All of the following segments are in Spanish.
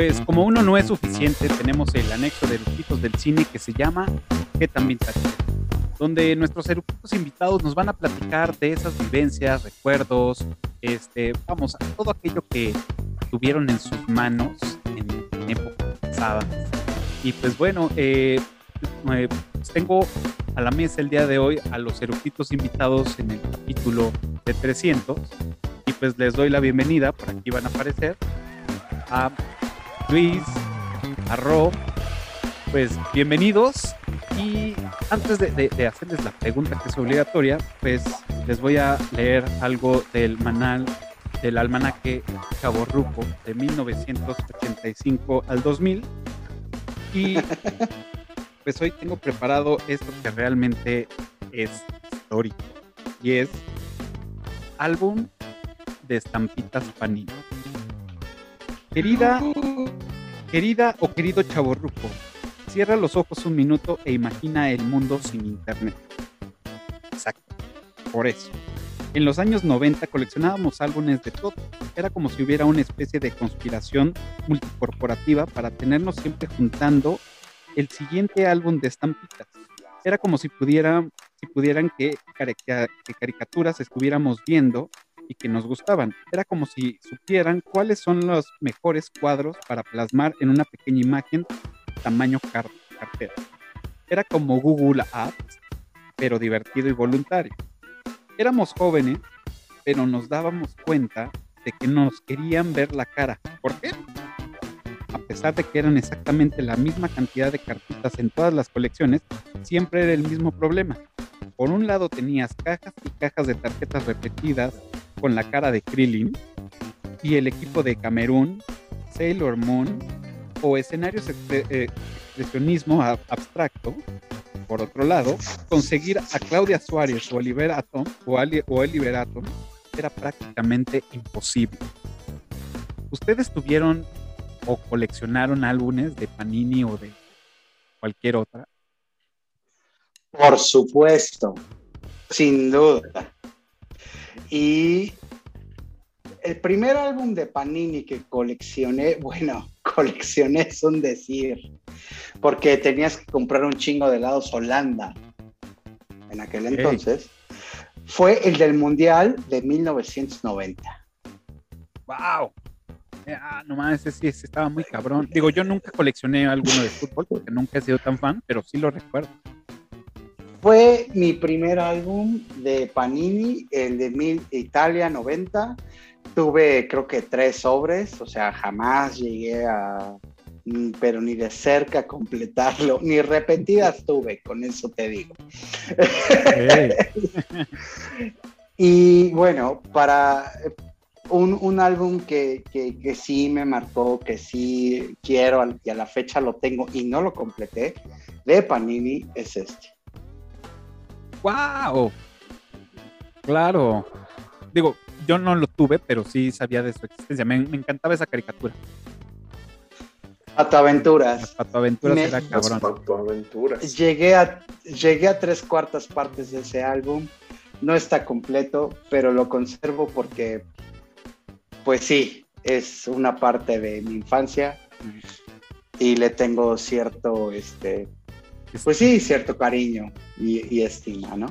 Pues como uno no es suficiente, tenemos el anexo de eructitos del cine que se llama ¿Qué también donde nuestros eructitos invitados nos van a platicar de esas vivencias, recuerdos, este, vamos, todo aquello que tuvieron en sus manos en, época pasada. Y pues bueno, eh, eh, pues tengo a la mesa el día de hoy a los eructitos invitados en el capítulo de 300 y pues les doy la bienvenida, por aquí van a aparecer, a Luis, a Rob, pues bienvenidos. Y antes de, hacerles la pregunta que es obligatoria, pues les voy a leer algo del manal del almanaque Rupo de 1985 al 2000 y pues hoy tengo preparado esto que realmente es histórico y es álbum de estampitas Panini. Querida, querida o querido chaborruco, cierra los ojos un minuto e imagina el mundo sin internet. Exacto, por eso. En los años 90 coleccionábamos álbumes de todo. Era como si hubiera una especie de conspiración multicorporativa para tenernos siempre juntando el siguiente álbum de estampitas. Era como si, pudieran, si pudieran que, que caricaturas estuviéramos viendo y que nos gustaban. Era como si supieran cuáles son los mejores cuadros para plasmar en una pequeña imagen tamaño cartera. Era como Google Apps, pero divertido y voluntario. Éramos jóvenes, pero nos dábamos cuenta de que nos querían ver la cara. ¿Por qué? A pesar de que eran exactamente la misma cantidad de cartitas en todas las colecciones, siempre era el mismo problema. Por un lado tenías cajas y cajas de tarjetas repetidas con la cara de Krillin y el equipo de Camerún, Sailor Moon o escenarios de eh, expresionismo abstracto. Por otro lado, conseguir a Claudia Suárez o Oliver o, era prácticamente imposible. ¿Ustedes tuvieron o coleccionaron álbumes de Panini o de cualquier otra? Por supuesto, sin duda. Y el primer álbum de Panini que coleccioné, bueno, coleccioné es un decir, porque tenías que comprar un chingo de helados Holanda en aquel entonces, fue el del Mundial de 1990. ¡Wow! Ah, nomás ese sí estaba muy cabrón. Digo, yo nunca coleccioné alguno de fútbol porque nunca he sido tan fan, pero sí lo recuerdo. Fue mi primer álbum de Panini, el de Mil, Italia 90. Tuve creo que tres sobres, o sea, jamás llegué a, pero ni de cerca completarlo, ni repetidas tuve, con eso te digo. y bueno, para un, un álbum que, que, que, sí me marcó, que sí quiero y a la fecha lo tengo y no lo completé, de Panini es este. ¡Wow! Claro. Digo, yo no lo tuve, pero sí sabía de su existencia. Me, encantaba esa caricatura. Patoaventuras. Patoaventuras era cabrón. Patoaventuras. Llegué a, llegué a tres cuartas partes de ese álbum. No está completo, pero lo conservo porque, pues sí, es una parte de mi infancia y le tengo cierto, este, pues sí, cierto cariño y, estima, ¿no?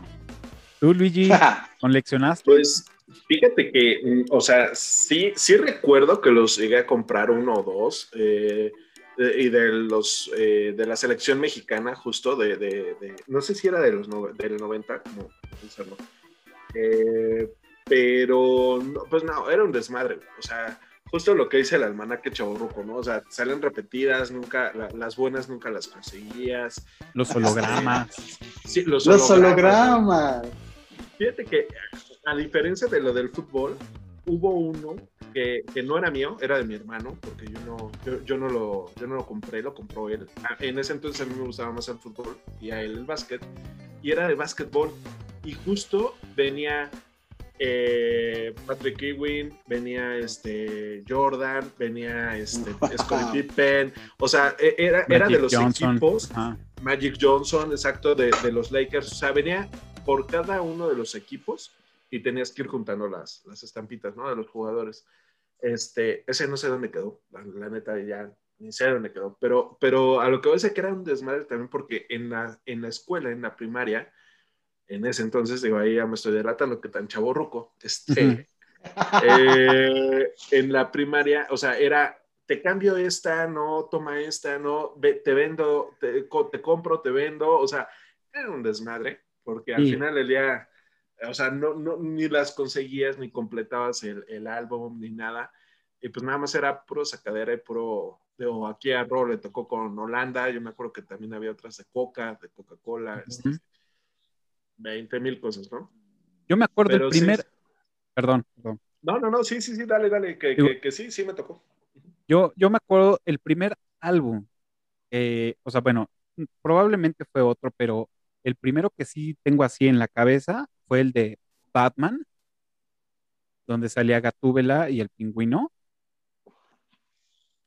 ¿Tú, Luigi, coleccionaste? Pues fíjate que, mm, o sea, sí, sí recuerdo que los llegué a comprar uno o dos. Eh, y de los eh, de la selección mexicana, justo de, no sé si era de los del 90, como pensarlo. Eh, pero, pues no, era un desmadre. O sea, justo lo que dice el almanaque chaburruco, ¿no? O sea, salen repetidas, nunca, las buenas nunca las conseguías. Los hologramas. sí, los, hologramas. Fíjate que, a diferencia de lo del fútbol, hubo uno que, que, no era mío, era de mi hermano, porque yo no, yo, no lo, yo no lo compré, lo compró él. Ah, en ese entonces a mí me gustaba más el fútbol y a él el básquet, y era de básquetbol. Y justo venía eh, Patrick Ewing, venía este Jordan, venía este Scottie Pippen, o sea, e, era, era de los equipos, Magic Johnson, exacto, de, los Lakers, o sea, venía por cada uno de los equipos y tenías que ir juntando las, las estampitas, ¿no? De los jugadores. Este, ese no sé dónde quedó, la, la neta ya ni sé dónde quedó, pero, pero a lo que voy a decir que era un desmadre también porque en la, en la escuela, en la primaria, en ese entonces, digo, ahí ya me estoy delatando que tan chavo ruco, este, eh, en la primaria, o sea, era, te cambio esta, no, toma esta, no, te vendo, te, te, compro, te vendo, o sea, era un desmadre, porque al final del día, o sea, no, no, ni las conseguías, ni completabas el, el álbum, ni nada, y pues nada más era puro sacadera y puro, o aquí a Ro le tocó con Holanda, yo me acuerdo que también había otras de Coca, de Coca-Cola, 20 este, mil cosas, ¿no? Yo me acuerdo el primer, perdón, perdón, no, no, no, sí, sí, sí, dale, dale, que, que, sí, sí me tocó. Yo, yo me acuerdo el primer álbum, o sea, bueno, probablemente fue otro, pero el primero que sí tengo así en la cabeza fue el de Batman, donde salía Gatúbela y el pingüino.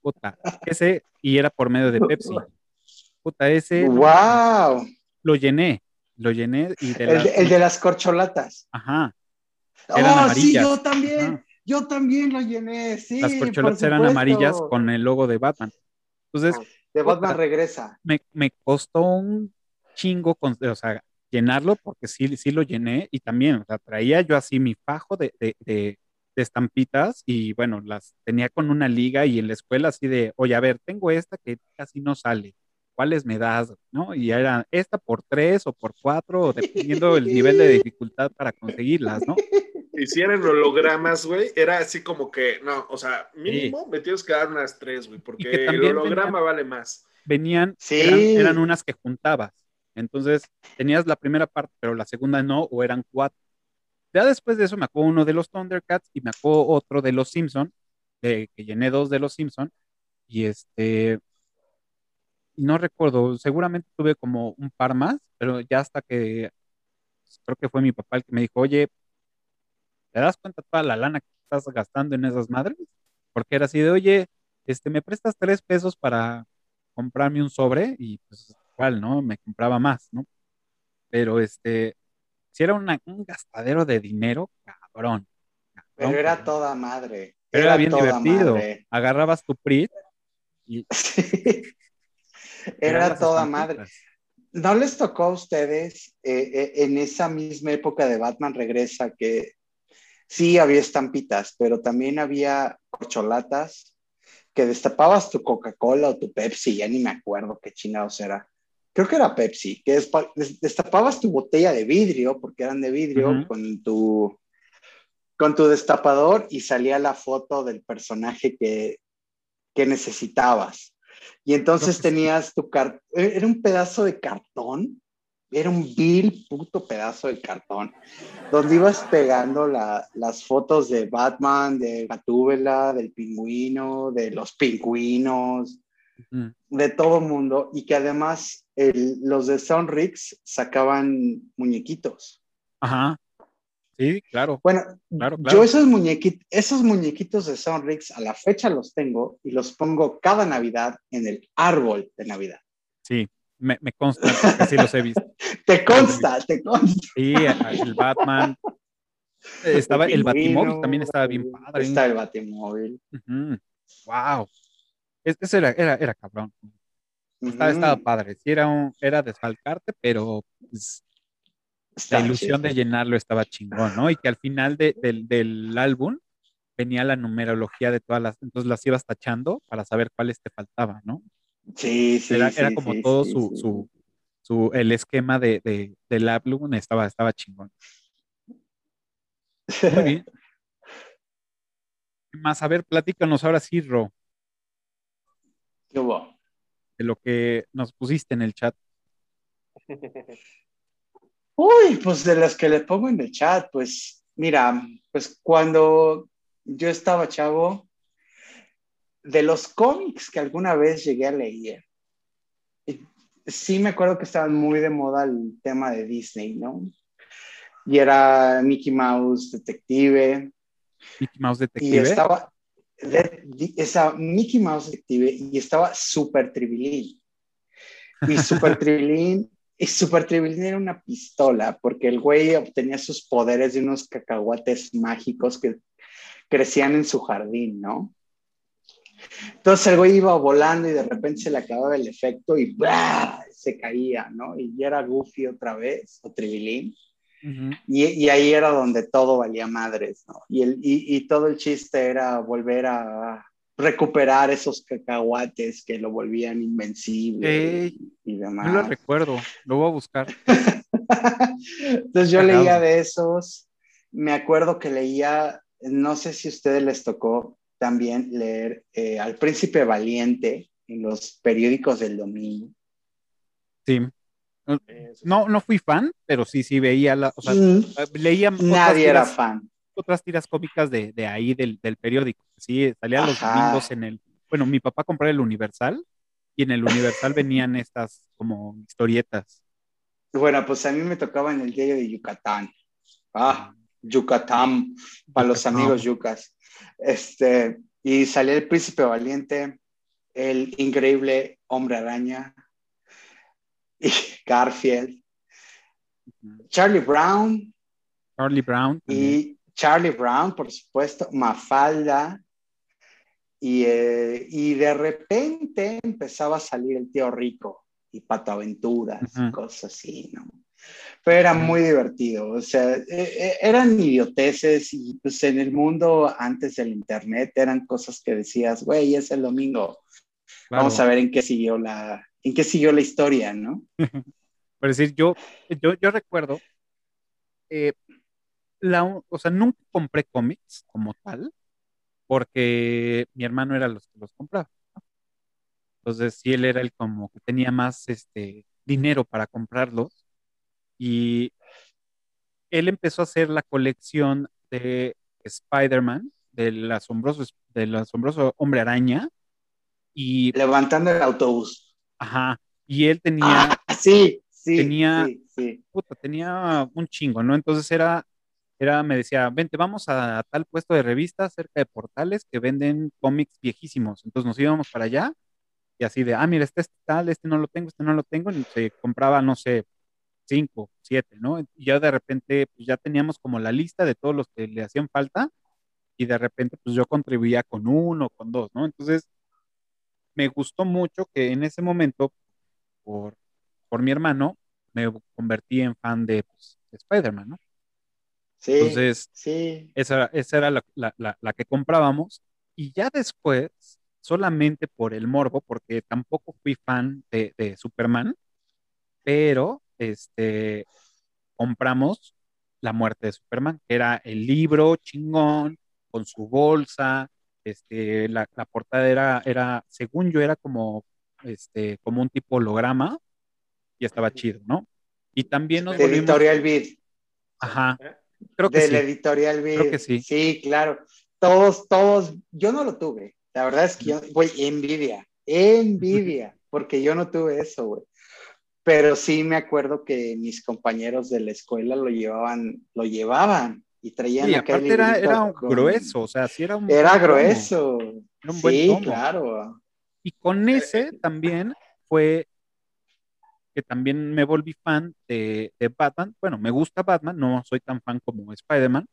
Puta, ese, y era por medio de Pepsi. Puta, ese. ¡Wow! Lo llené, lo llené. Y de el, el, de las corcholatas. Ajá, oh, sí, yo también. Yo también lo llené, sí. Las corcholatas eran amarillas con el logo de Batman. Entonces. Ah, de Batman regresa. Me, me, costó un chingo, con, o sea, llenarlo porque sí, sí lo llené y también, o sea, traía yo así mi fajo de, de, de, de, estampitas y bueno, las tenía con una liga y en la escuela así de, oye, a ver, tengo esta que casi no sale. ¿Cuáles me das? ¿No? Y era esta por tres o por cuatro, dependiendo del nivel de dificultad para conseguirlas, ¿no? hicieran hologramas, güey, era así como que, no, o sea, mínimo me tienes que dar unas tres, güey, porque el holograma vale más. Venían, eran, unas que juntabas. Entonces, tenías la primera parte, pero la segunda no, o eran cuatro. Ya después de eso me acuerdo uno de los Thundercats y me acuerdo otro de los Simpson, que llené dos de los Simpson, y este, no recuerdo, seguramente tuve como un par más, pero ya hasta que creo que fue mi papá el que me dijo, oye, ¿te das cuenta toda la lana que estás gastando en esas madres? Porque era así de, oye, este, me prestas tres pesos para comprarme un sobre y pues igual, ¿no? Me compraba más, ¿no? Pero este, si era un gastadero de dinero, cabrón. Pero era toda madre. Era, bien divertido. Agarrabas tu PRIT y... Era toda madre. ¿No les tocó a ustedes eh, eh, en esa misma época de Batman Regresa que sí había estampitas, pero también había corcholatas que destapabas tu Coca-Cola o tu Pepsi, ya ni me acuerdo qué chingados era. Creo que era Pepsi, que destapabas tu botella de vidrio, porque eran de vidrio, con, tu, con tu destapador y salía la foto del personaje que, que necesitabas. Y entonces tenías tu cartón, era un pedazo de cartón era un vil puto pedazo de cartón, donde ibas pegando las fotos de Batman, de Gatúbela, del pingüino, de los pingüinos, de todo mundo, y que además los de Sonrix sacaban muñequitos. Ajá. Sí, claro. Bueno, yo esos muñequitos, esos muñequitos de Sonrix a la fecha los tengo y los pongo cada Navidad en el árbol de Navidad. Sí, me, me consta, que sí los he visto. te consta, te consta. Sí, el Batman. Estaba el, Batimóvil, también estaba bien padre. Está el Batimóvil. Wow. Ese era, era, era cabrón. Estaba, padre. Sí, era, un, era desfalcarte, pero pues, la ilusión de llenarlo estaba chingón, ¿no? Y que al final de, del, del álbum venía la numerología de todas las, entonces las ibas tachando para saber cuáles te faltaban, ¿no? Sí, sí. Era, sí, era como todo su, su, su, el esquema de, de, del álbum estaba, estaba chingón. Muy bien. Más, a ver, platícanos ahora sí, Ro. ¿Qué hubo? De lo que nos pusiste en el chat. Uy, pues de las que le pongo en el chat, pues mira, pues cuando yo estaba chavo, de los cómics que alguna vez llegué a leer, sí me acuerdo que estaban muy de moda el tema de Disney, ¿no? Y era Mickey Mouse Detective. Mickey Mouse Detective. Y estaba, esa Mickey Mouse Detective y estaba Super Tribilín. Y Super Tribilín, y Super Tribilín era una pistola porque el güey obtenía sus poderes de unos cacahuates mágicos que crecían en su jardín, ¿no? Entonces el güey iba volando y de repente se le acababa el efecto y ¡blah! se caía, ¿no? Y ya era Goofy otra vez, o Tribilín. y, y, ahí era donde todo valía madres, ¿no? Y, el, y, y, todo el chiste era volver a recuperar esos cacahuates que lo volvían invencible y demás. No lo recuerdo, lo voy a buscar. Entonces yo leía de esos, me acuerdo que leía, no sé si a ustedes les tocó también leer eh, Al Príncipe Valiente en los periódicos del domingo. Sí. No, no fui fan, pero sí, sí veía la, o sea, Mm. leía Nadie era fan. Otras tiras cómicas de, de ahí del, del periódico. Sí, salían los domingos en el, bueno, mi papá compraba el Universal y en el Universal venían estas como historietas. Bueno, pues a mí me tocaba en el diario de Yucatán. Ah, Yucatán, para los amigos yucas. Este, y salía el príncipe valiente, el increíble hombre araña, y Garfield, Charlie Brown, Charlie Brown. y Charlie Brown, por supuesto, Mafalda, y, eh, y de repente empezaba a salir el tío rico y Pato Aventuras y Ujú. cosas así, ¿no? Pero era muy divertido, o sea, eh, eh, eran idioteces y pues en el mundo antes del internet eran cosas que decías, güey, es el domingo, Claro. vamos a ver en qué siguió la, en qué siguió la historia, ¿no? Por decir, yo, yo, yo recuerdo, eh, la, o sea, nunca compré cómics como tal, porque mi hermano era los que los compraba. ¿no? Entonces, sí, él era el como que tenía más este, dinero para comprarlos. Y él empezó a hacer la colección de Spider-Man, del asombroso, del asombroso hombre araña. Y, Levantando el autobús. ajá, y él tenía Ah, sí, sí, Tenía- sí, sí. puta, tenía un chingo, ¿no? Entonces era, era, me decía, vente, vamos a tal puesto de revistas cerca de portales que venden cómics viejísimos. Entonces nos íbamos para allá y así de, ah, mira, este es tal, este no lo tengo, este no lo tengo, y se compraba, no sé, cinco, siete, ¿no? Y ya de repente, pues ya teníamos como la lista de todos los que le hacían falta y de repente, pues yo contribuía con uno, con dos, ¿no? Entonces, me gustó mucho que en ese momento, por, por mi hermano, me convertí en fan de, pues, de Spider-Man, ¿no? Sí, Entonces, sí. esa, esa era la, la- la- la que comprábamos. Y ya después, solamente por el morbo, porque tampoco fui fan de, de Superman, pero este, compramos La muerte de Superman, que era el libro chingón, con su bolsa, este, la, la portada era, era, según yo, era como, este, como un tipo holograma y estaba chido, ¿no? Y también nos De volvimos, Editorial Vid. ajá, creo que de sí. editorial. Creo que sí. Sí, claro. Todos, todos, yo no lo tuve. La verdad es que yo, güey, envidia, envidia, porque yo no tuve eso, güey. Pero sí me acuerdo que mis compañeros de la escuela lo llevaban, lo llevaban y traían Sí, acá el aparte era, era con- grueso, o sea, sí era un Era grueso. era un buen Sí, tomo. claro. Y con ese también fue que también me volví fan de, Batman. Bueno, me gusta Batman, no soy tan fan como Spider-Man.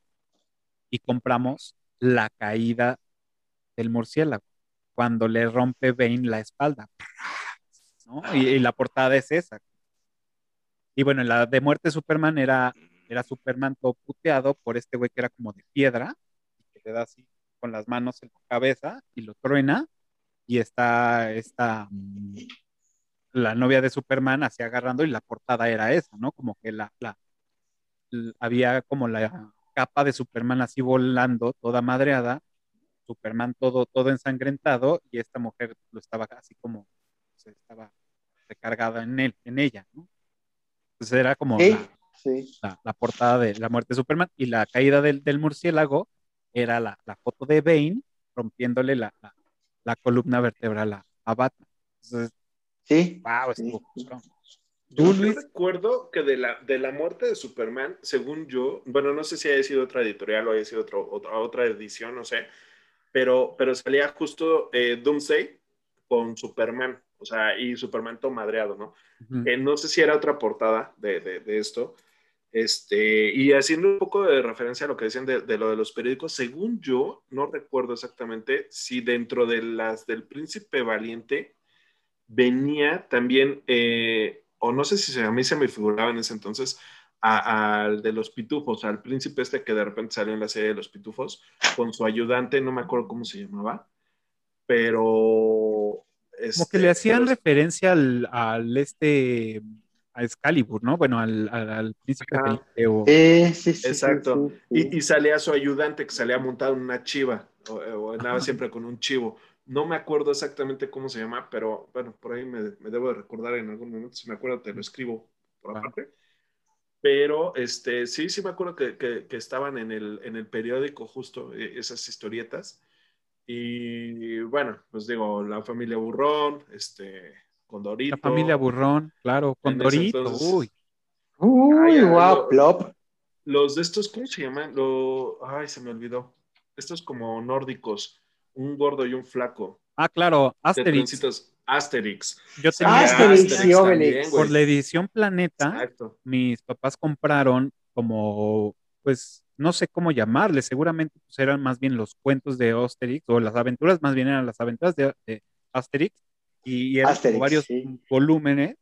Y compramos La caída del murciélago, cuando le rompe Bane la espalda. Y, la portada es esa. Y bueno, la de muerte Superman era, era Superman todo puteado por este güey que era como de piedra, que le da así con las manos en la cabeza y lo truena. Y está esta, la novia de Superman así agarrando y la portada era esa, ¿no? Como que la, la, había como la capa de Superman así volando, toda madreada, Superman todo, todo ensangrentado y esta mujer lo estaba así como, se estaba recargada en él, en ella, ¿no? Entonces era como la, sí. la, la portada de la muerte de Superman y la caída del, del murciélago era la, la foto de Bane rompiéndole la, la, la columna vertebral a, a Batman. Entonces, Sí. wow, Sí. Yo, recuerdo que de la, de la muerte de Superman, según yo, bueno, no sé si haya sido otra editorial o haya sido otro, otra, otra edición, no sé, pero, pero salía justo eh, Doomsday con Superman, o sea, y Superman todo madreado, ¿no? Ujú. Eh, no sé si era otra portada de, de, de esto, Este, y haciendo un poco de referencia a lo que decían de, de, lo de los periódicos, según yo, no recuerdo exactamente si dentro de las del Príncipe Valiente venía también, eh, o no sé si a mí se me figuraba en ese entonces, al de los pitufos, al príncipe este que de repente salió en la serie de los pitufos, con su ayudante, no me acuerdo cómo se llamaba, pero... Este, Como que le hacían pero, referencia al, al, este, a Excalibur, ¿no? Bueno, al, al, al príncipe Felipe. O... Sí, sí, sí, Exacto. sí, sí. Y, y, salía su ayudante que salía montado en una chiva, o, o andaba Ajá. siempre con un chivo. No me acuerdo exactamente cómo se llama, pero bueno, por ahí me, me debo de recordar en algún momento. Si me acuerdo, te lo escribo por aparte. Pero este, sí, sí me acuerdo que, que, que estaban en el, en el, periódico justo eh, esas historietas. Y bueno, pues digo, la familia Burrón, este, Condorito. La familia Burrón, claro, Condorito, entonces, uy. Uy, wow, plop. Los de estos, ¿cómo se llaman? Lo, ay, se me olvidó. Estos como nórdicos, un gordo y un flaco. Ah, claro, Asterix. Asterix. Yo tenía Asterix, Asterix y Obelix. Por la edición Planeta, Exacto. mis papás compraron como, pues, no sé cómo llamarle, seguramente pues, eran más bien los cuentos de Asterix, o las aventuras, más bien eran las aventuras de, de Asterix, y, y eran Asterix, varios sí. volúmenes.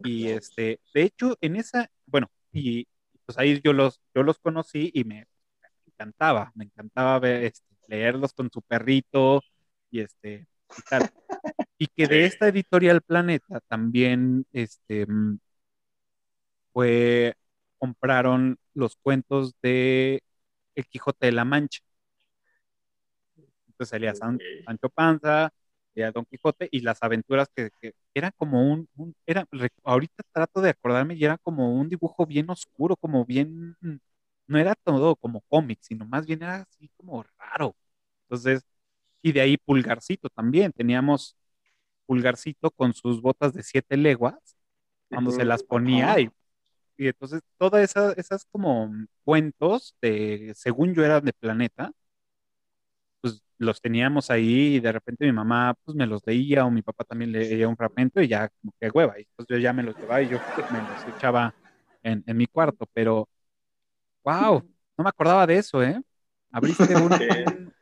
Y este, de hecho, en esa, bueno, y pues ahí yo los, yo los conocí y me, me encantaba, me encantaba ver, este, leerlos con su perrito y este, y tal. Y que de esta editorial Planeta también este, fue, compraron los cuentos de El Quijote de la Mancha. Entonces salía San, Sancho Panza, salía Don Quijote y las aventuras que, que era como un, un, era, ahorita trato de acordarme y era como un dibujo bien oscuro, como bien, no era todo como cómic, sino más bien era así como raro. Entonces, y de ahí Pulgarcito también, teníamos Pulgarcito con sus botas de siete leguas, cuando se las ponía y, y entonces todas esas, esas como cuentos de, según yo eran de Planeta, pues los teníamos ahí y de repente mi mamá pues me los leía o mi papá también leía un fragmento y ya como que hueva, y entonces yo ya me los llevaba y yo me los echaba en, en mi cuarto, pero wow, no me acordaba de eso, ¿eh? Abriste un,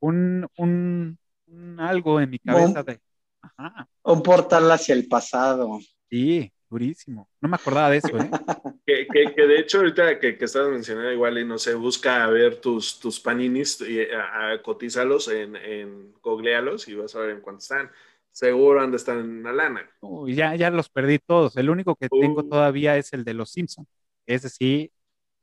un, un, un, algo en mi cabeza de Ajá. Un portal hacia el pasado. Sí, durísimo. No me acordaba de eso, ¿eh? que, que, que, de hecho, ahorita que, que estabas mencionando igual, y no sé, busca a ver tus, tus paninis y a, a cotízalos en, en googlealos y vas a ver en cuánto están. Seguro han de estar en una lana. Uy, ya, ya los perdí todos. El único que uh. tengo todavía es el de los Simpsons. Ese sí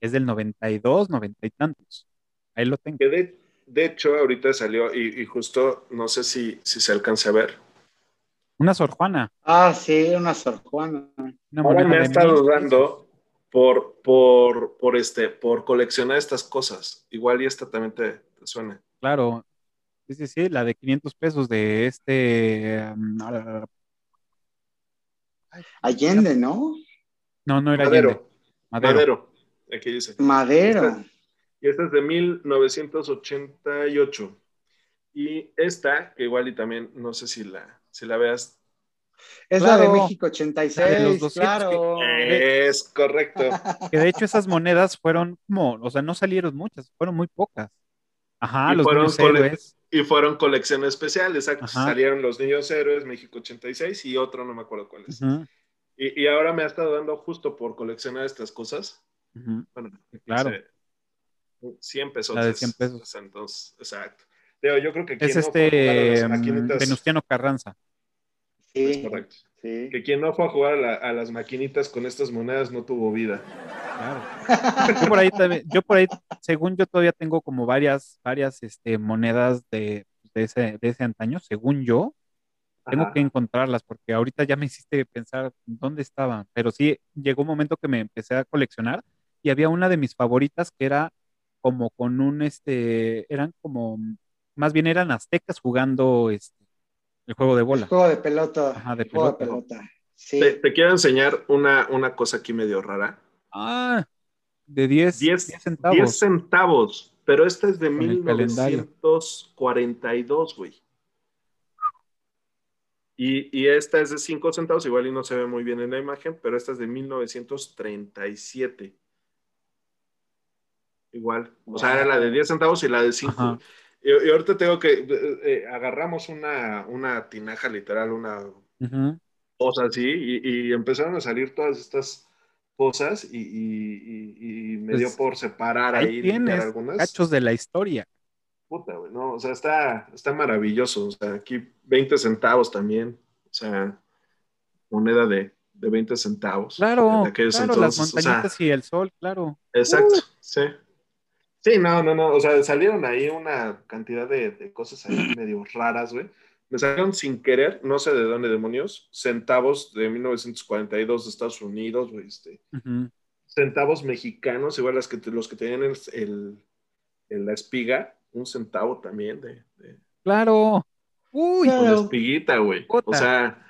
es del 92, 90 y tantos. Ahí lo tengo. De, de hecho, ahorita salió y, y, justo no sé si, si se alcance a ver una Sor Juana. Ah, sí, una Sor Juana. Una Ahora me ha estado dando por, por, por, este, por coleccionar estas cosas. Igual y esta también te, te suena. Claro. Sí, sí, sí, la de 500 pesos de este... Um, Allende, ¿no? No, no era Madero. Allende. Madero. Madero. Aquí dice. Madero. Esta, y esta es de 1988. Y esta, que igual y también, no sé si la, si la veas. Es claro, la de México 86, de los 200, claro. Que, es correcto. Que de hecho esas monedas fueron como, o sea, no salieron muchas, fueron muy pocas. Ajá, y los fueron niños héroes. Y fueron colecciones especiales, Ajá. salieron los niños héroes, México 86 y otro, no me acuerdo cuál es. Uh -huh. y, y, ahora me ha estado dando justo por coleccionar estas cosas. Uh -huh. Bueno, claro. 100 pesos. La de 100 pesos. Entonces, exacto. Yo creo que es este no maquinitas... Venustiano Carranza. Sí, es correcto. Sí. Que quien no fue a jugar a, la, a, las maquinitas con estas monedas no tuvo vida. Claro. Yo por ahí, también, yo por ahí según yo todavía tengo como varias, varias este, monedas de, de, ese, de ese antaño, según yo. Tengo Ajá. que encontrarlas porque ahorita ya me hiciste pensar dónde estaban. Pero sí, llegó un momento que me empecé a coleccionar y había una de mis favoritas que era como con un, este, eran como más bien eran aztecas jugando este, el juego de bola. El juego de pelota. Ajá, de pelota. De pelota. Sí. Te, te, quiero enseñar una, una cosa aquí medio rara. Ah, de 10, 10, 10 centavos. 10 centavos, pero esta es de 1942, güey. Y, y esta es de 5 centavos, igual y no se ve muy bien en la imagen, pero esta es de 1937. Igual. O sea, era la de 10 centavos y la de 5. Ajá. Y, y ahorita tengo que, eh, eh, agarramos una, una tinaja literal, una cosa así, y, y empezaron a salir todas estas cosas y, me Pues, dio por separar ahí, Ahí tienes algunas. cachos de la historia. Puta, güey, no, o sea, está, está maravilloso. O sea, aquí 20 centavos también. O sea, moneda de, de 20 centavos. Claro, claro, las entonces, o sea, montañitas y el sol, claro. Exacto, Uh. sí. Sí, no, no, no. O sea, salieron ahí una cantidad de, de cosas ahí medio raras, güey. Me salieron sin querer, no sé de dónde demonios, centavos de 1942 de Estados Unidos, güey, este, centavos mexicanos, igual las que, los que tenían el, el- el- la espiga, un centavo también de, de- Claro. Uy, Claro. con la espiguita, güey. O sea,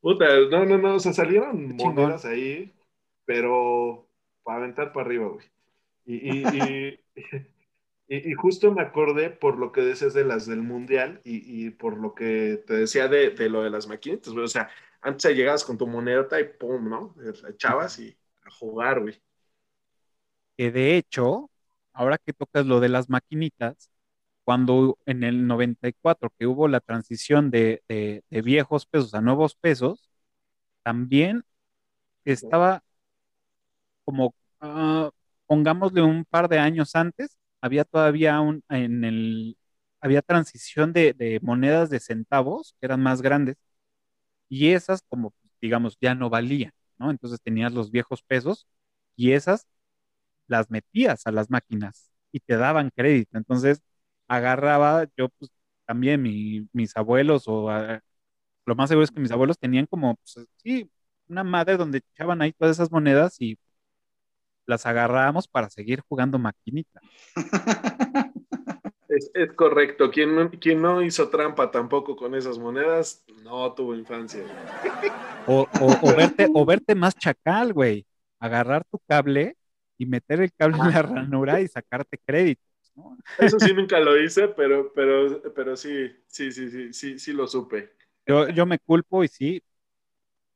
puta, no, no, no, o sea, salieron monedas ahí, pero para aventar para arriba, güey. Y, y, y, y- justo me acordé por lo que decías de las del mundial y, por lo que te decía de, lo de las maquinitas. O sea, antes llegabas con tu monedota y pum, ¿no? Echabas y a jugar, güey. que de hecho, ahora que tocas lo de las maquinitas, cuando en el 94 que hubo la transición de, de- viejos pesos a nuevos pesos, también estaba como, ah, pongámosle un par de años antes, había todavía un, en el, había transición de, de monedas de centavos que eran más grandes y esas como, digamos, ya no valían, ¿no? Entonces tenías los viejos pesos y esas las metías a las máquinas y te daban crédito. Entonces agarraba yo pues también mi- mis abuelos o ah, lo más seguro es que mis abuelos tenían como, pues, sí, una madre donde echaban ahí todas esas monedas y las agarrábamos para seguir jugando maquinita. Es, es correcto. Quien no, quien no hizo trampa tampoco con esas monedas, no tuvo infancia. O, o- o verte, o verte más chacal, güey. Agarrar tu cable y meter el cable en la ranura y sacarte créditos, ¿no? Eso sí nunca lo hice, pero, pero, pero sí, sí, sí, sí, sí, sí lo supe. Yo, yo me culpo y sí,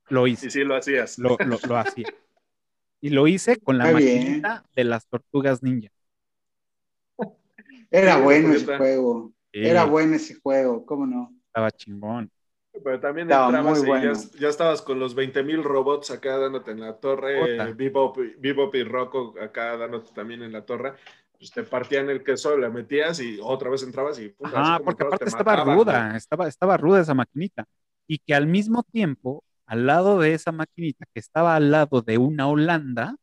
lo hice. Y sí lo hacías. lo, lo, lo hacía. Y lo hice con la Está bien. maquinita de las tortugas ninja. Era bueno ese juego. Sí, Era bueno ese juego, ¿cómo no? Estaba chingón. Pero también Estaba entrabas muy y bueno. ya, ya estabas con los 20 mil robots acá dándote en la torre, Puta. eh, Bebop, y- Bebop y Rocco acá dándote también en la torre. Pues te partían el queso, la metías y otra vez entrabas y pum, así Ajá, porque aparte te estaba mataban, ruda, güey. estaba, estaba ruda esa maquinita. Y que al mismo tiempo, al lado de esa maquinita, que estaba al lado de una Holanda,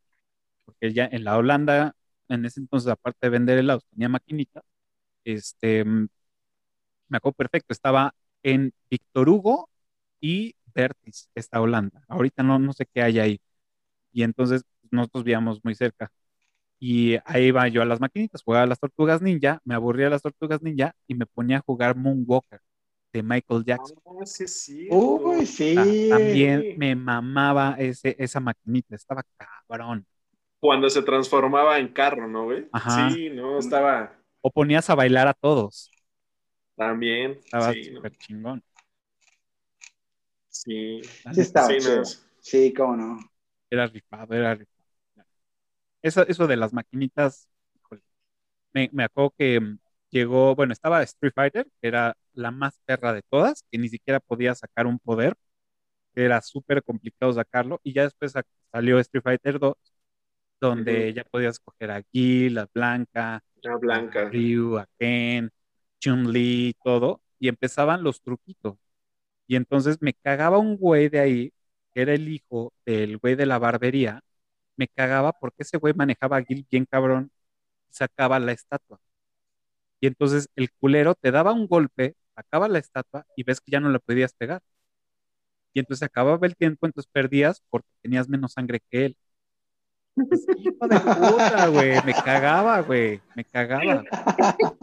porque ya en la Holanda, en ese entonces, aparte de vender helados, tenía maquinita, este, me acuerdo perfecto, estaba en Víctor Hugo y Vertis, esta Holanda. Ahorita no, no sé qué hay ahí. Y entonces nosotros vivíamos muy cerca. Y ahí iba yo a las maquinitas, jugaba a las tortugas ninja, me aburría las tortugas ninja y me ponía a jugar Moonwalker de Michael Jackson. Ah, sí. Uy. También me mamaba ese, esa maquinita, estaba cabrón. Cuando se transformaba en carro, ¿no, güey? Ajá. Sí, no, estaba O ponías a bailar a todos, también. estaba sí, ¿no? súper chingón. Sí. Sí estaba Sí, no. Sí, cómo no. Era rifado, era rifado. Eso, eso de las maquinitas, híjole. Me, me acuerdo que mm, llegó, bueno, estaba Street Fighter, que era la más perra de todas, que ni siquiera podía sacar un poder, que era súper complicado sacarlo, y ya después sa- salió Street Fighter 2, donde ya podías escoger a Gil, a Blanca, La a blanca. Ryu, a Ken, Chun-Li, todo, y empezaban los truquitos. Y entonces me cagaba un güey de ahí, que era el hijo del güey de la barbería, me cagaba porque ese güey manejaba a Gil bien cabrón y sacaba la estatua. Y entonces el culero te daba un golpe, sacaba la estatua y ves que ya no la podías pegar. Y entonces acababa el tiempo, entonces perdías porque tenías menos sangre que él. Pues, hijo de puta, güey, me cagaba, güey, me cagaba.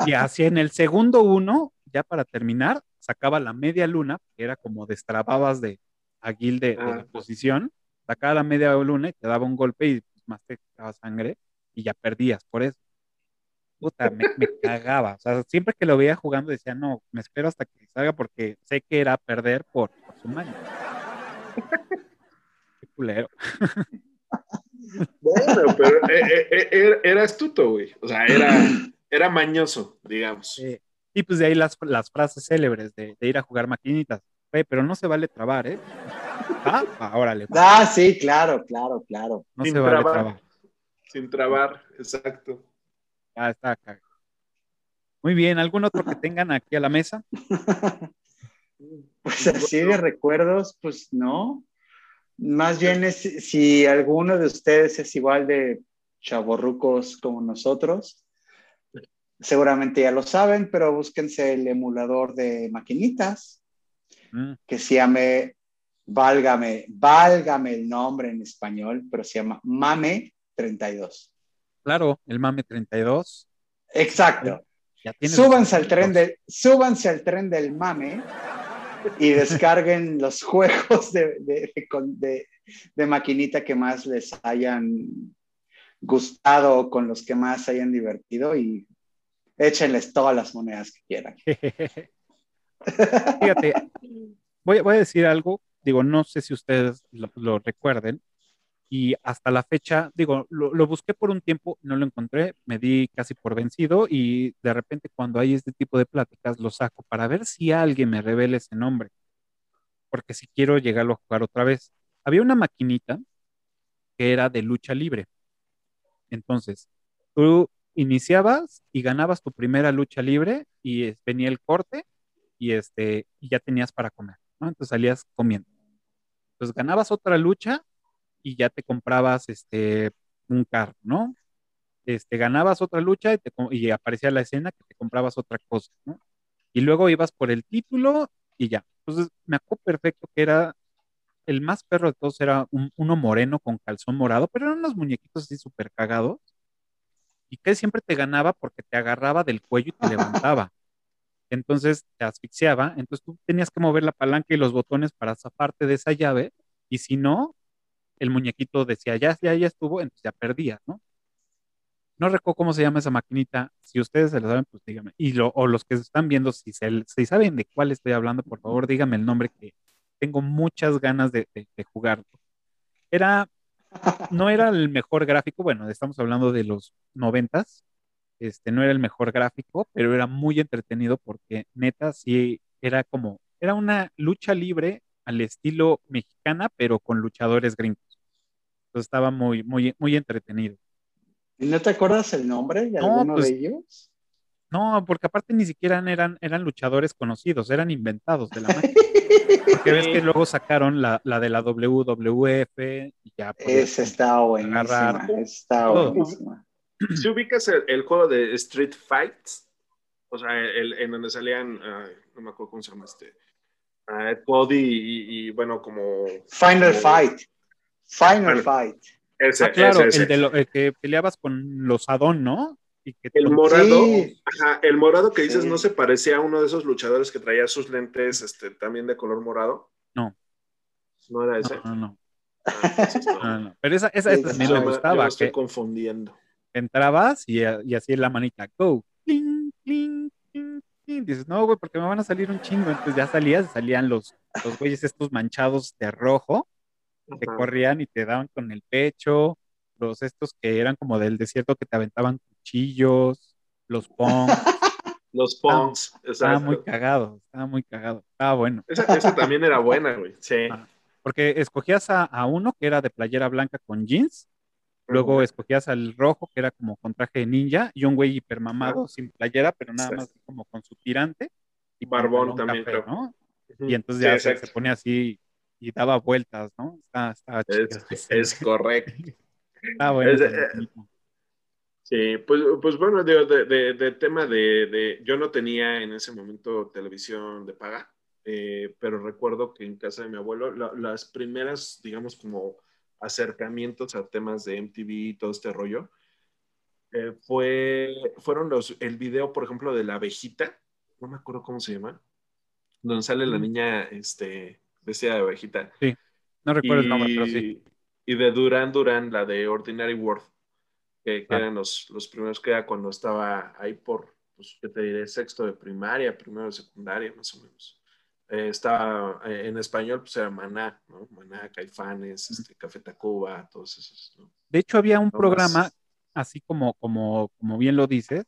Y así en el segundo uno, ya para terminar, sacaba la media luna, que era como destrababas de Aguil de, de la Ah. posición, sacaba la media luna y te daba un golpe y pues, más te daba sangre y ya perdías por eso. Puta, me, me cagaba. O sea, siempre que lo veía jugando decía, no, me espero hasta que salga porque sé que era perder por, por su maña. Qué culero. Bueno, pero eh, eh, eh, era, era astuto, güey. O sea, era, era mañoso, digamos. Eh, y pues de ahí las, las frases célebres de, de ir a jugar maquinitas. Güey, pero no se vale trabar, ¿eh? Ah, órale. Ah, sí, claro, claro, claro. No Sin se vale trabar. trabar. Sin trabar, exacto. Ya está acá. Muy bien, ¿algún otro que tengan aquí a la mesa? Pues así de recuerdos, pues no. Más bien es si alguno de ustedes es igual de chavorrucos como nosotros, seguramente ya lo saben, pero búsquense el emulador de maquinitas Mm, que se llame, válgame, válgame el nombre en español, pero se llama Mame 32. Claro, el Mame 32. Exacto. Ya Súbanse al tren de, súbanse al tren del mame y descarguen los juegos de, de- maquinita que más les hayan gustado o con los que más hayan divertido y échenles todas las monedas que quieran. Fíjate, voy, voy a decir algo, digo, no sé si ustedes lo, lo recuerden, y hasta la fecha, digo, lo, busqué por un tiempo, no lo encontré, me di casi por vencido y de repente cuando hay este tipo de pláticas lo saco para ver si alguien me revela ese nombre, porque si quiero llegarlo a jugar otra vez. Había una maquinita que era de lucha libre. Entonces, tú iniciabas y ganabas tu primera lucha libre y venía el corte y este y ya tenías para comer, ¿no? Entonces salías comiendo. Entonces ganabas otra lucha y ya te comprabas este un carro, ¿no? Este ganabas otra lucha y, te co- y aparecía la escena que te comprabas otra cosa, ¿no? Y luego ibas por el título y ya. Entonces me acuerdo perfecto que era el más perro de todos era un- uno moreno con calzón morado, pero eran unos muñequitos así súper cagados y que siempre te ganaba porque te agarraba del cuello y te levantaba. Entonces te asfixiaba, entonces tú tenías que mover la palanca y los botones para zafarte de esa llave, y si no, el muñequito decía, ya, ya, ya estuvo, entonces ya perdías, ¿no? No recuerdo cómo se llama esa maquinita, si ustedes se lo saben, pues díganme. Y lo, o los que están viendo, si, se, si saben de cuál estoy hablando, por favor, díganme el nombre que tengo muchas ganas de, de, de. Era, no era el mejor gráfico, bueno, estamos hablando de los noventas, este, no era el mejor gráfico, pero era muy entretenido porque neta sí era como, era una lucha libre al estilo mexicana, pero con luchadores gringos. Entonces estaba muy, muy, muy entretenido. ¿Y no te acuerdas el nombre de No, alguno pues- de ellos? No, porque aparte ni siquiera eran, eran luchadores conocidos, eran inventados de la máquina. Porque ves que luego sacaron la, la de la WWF y ya. podías Esa está buenísima. Agarrar. Está buenísima. Si ubicas el, el juego de Street Fights, o sea, el, en donde salían, ay, no me acuerdo cómo se llama este, ah, Cody y, y, bueno, como... Final como- Fight. Final Bueno. Fight. Ese, Ah, claro, ese, ese. el, de lo- el que peleabas con los Adón, ¿no? Y que El morado, Sí. ajá, el morado que dices Sí. no se parecía a uno de esos luchadores que traía sus lentes este, también de color morado. No. No era ese. No, no, no, Ah, no. Pero esa, esa Sí, también me yo gustaba, estoy que confundiendo. entrabas y, y así la manita, go, cling, cling, cling, Dices, no, güey, porque me van a salir un chingo. Entonces ya salías, salían los, los güeyes estos manchados de rojo, que corrían y te daban con el pecho, los estos que eran como del desierto que te aventaban cuchillos, los pong, Los punks, estaba muy exacto. cagado, estaba muy cagado, estaba bueno. Esa, esa también era buena, güey. Sí. Ah, Porque escogías a, a uno que era de playera blanca con jeans, luego escogías al rojo que era como con traje de ninja y un güey hipermamado sin playera, pero nada más como con su tirante y Barbón también. ¿no? Y entonces Sí, ya se, se ponía así y daba vueltas, ¿no? Estaba chido. Es, es correcto. Estaba bueno. es- eh. Sí, pues, pues bueno, de- de tema de, de- Yo no tenía en ese momento televisión de paga, eh, pero recuerdo que en casa de mi abuelo, la- las primeras, digamos, como acercamientos a temas de MTV y todo este rollo, eh, fue, fueron los, el video, por ejemplo, de la abejita, no me acuerdo cómo se llama, donde sale la niña este, vestida de abejita. No recuerdo el nombre, pero sí. y de Duran Duran, la de Ordinary World, que, que Ah. eran los, los primeros que era cuando estaba ahí por, pues, ¿qué te diré? Sexto de primaria, primero de secundaria, más o menos. Eh, estaba eh, en español, pues era Maná, ¿no? Maná, Caifanes, este, Café Tacuba, todos esos. ¿no? De hecho, había un No programa, más. así como, como, como bien lo dices,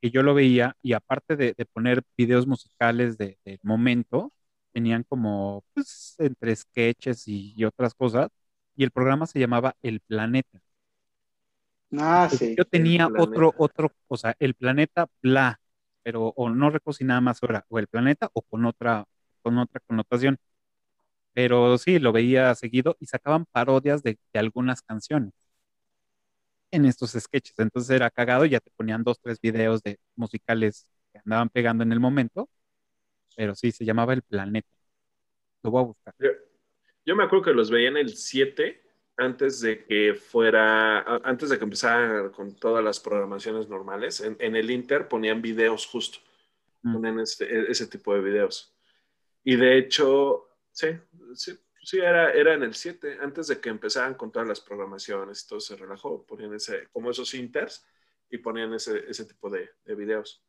que yo lo veía y aparte de, de poner videos musicales de- del momento, tenían como, pues, entre sketches y, y otras cosas, y el programa se llamaba El Planeta. Ah, sí. Yo tenía otro, otro, o sea, El Planeta Bla, pero o no recuerdo si nada más era o El Planeta o con otra, con otra connotación. Pero sí, lo veía seguido y sacaban parodias de, de algunas canciones en estos sketches. Entonces era cagado y ya te ponían dos, tres videos de musicales que andaban pegando en el momento. Pero sí, se llamaba El Planeta. Lo voy a buscar. Yo, yo me acuerdo que los veía en el 7 antes de que fuera, antes de que empezara con todas las programaciones normales. En, en el Inter ponían videos justo, Mm. ponían este- ese tipo de videos. Y de hecho, sí, sí, sí era, era en el 7, antes de que empezaran con todas las programaciones, todo se relajó, ponían ese, como esos Inters y ponían ese, ese tipo de, de videos.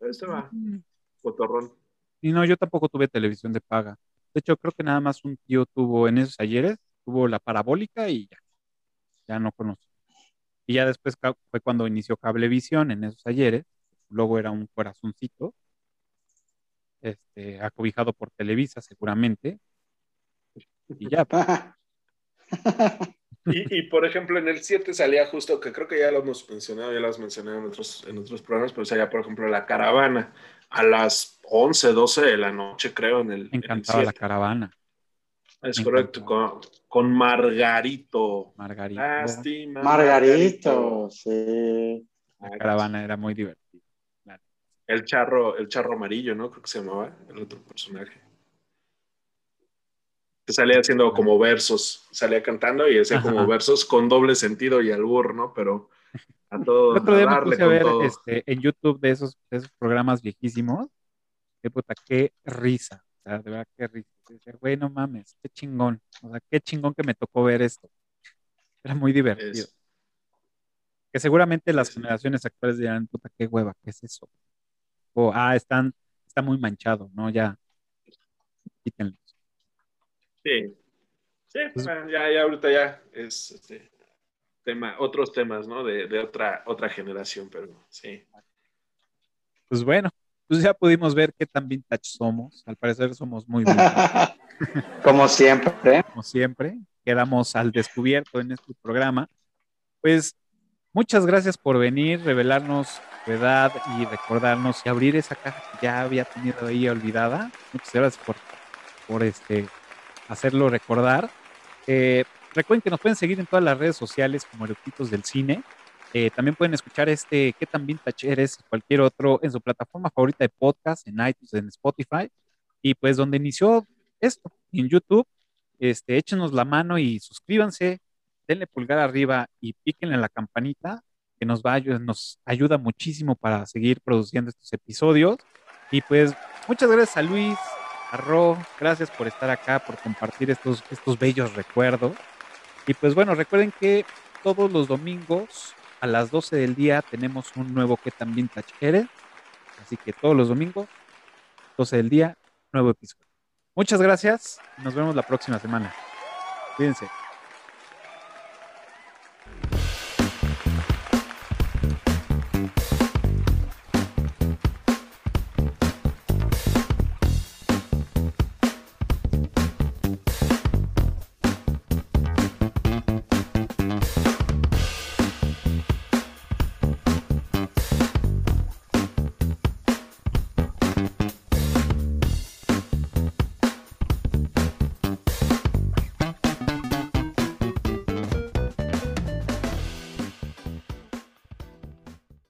Estaba cotorrón. Y no, yo tampoco tuve televisión de paga. De hecho, creo que nada más un tío tuvo en esos ayeres, tuvo la parabólica y ya, ya no conozco. Y ya después fue cuando inició Cablevisión en esos ayeres. Luego era un corazoncito, este, acobijado por Televisa seguramente. Y ya, Y, y, por ejemplo, en el 7 salía justo, que creo que ya lo hemos mencionado, ya lo has mencionado en otros, en otros programas, pero salía, por ejemplo, la caravana a las 11, 12 de la noche, creo, en el, me en el encantaba la 7. caravana. Es me correcto, con, con Margarito. Margarito. Lástima. Margarito, sí. La caravana era muy divertida. El charro, el charro amarillo, ¿no? Creo que se llamaba el otro personaje. Que salía haciendo como versos, salía cantando y hacía como versos con doble sentido y albur, ¿no? Pero a todo, El otro día me puse a ver todo. este, en YouTube de esos, de esos programas viejísimos. Qué puta, qué risa. O sea, de verdad, qué risa. Güey, no mames, qué chingón. O sea, qué chingón que me tocó ver esto. Era muy divertido. Es- Que seguramente las generaciones actuales dirán, puta, qué hueva, ¿qué es eso? O, ah, están, está muy manchado, ¿no? Ya, quítenlo. Sí, sí, Pues- bueno, ya, ya ahorita ya es este, tema, otros temas, ¿no? De, de otra, otra generación, pero sí. Pues bueno, pues ya pudimos ver qué tan vintage somos. Al parecer somos muy vintage. Como siempre. como siempre, quedamos al descubierto en este programa. Pues muchas gracias por venir, revelarnos tu edad y recordarnos y abrir esa caja que ya había tenido ahí olvidada. Muchas gracias por, por este, hacerlo recordar. Eh, recuerden que nos pueden seguir en todas las redes sociales como Eructitos del Cine. Eh, también pueden escuchar este ¿Qué tan vintage eres? y cualquier otro en su plataforma favorita de podcast, en iTunes, en Spotify. Y pues donde inició esto, en YouTube, este, échenos la mano y suscríbanse, denle pulgar arriba y píquenle la campanita, que nos va a ayu- nos ayuda muchísimo para seguir produciendo estos episodios. Y pues muchas gracias a Luis, a Ro, gracias por estar acá, por compartir estos, estos bellos recuerdos. Y pues bueno, recuerden que todos los domingos a las 12 del día tenemos un nuevo que tan vintage eres. Así que todos los domingos, 12 del día, nuevo episodio. Muchas gracias. Nos vemos la próxima semana. Cuídense.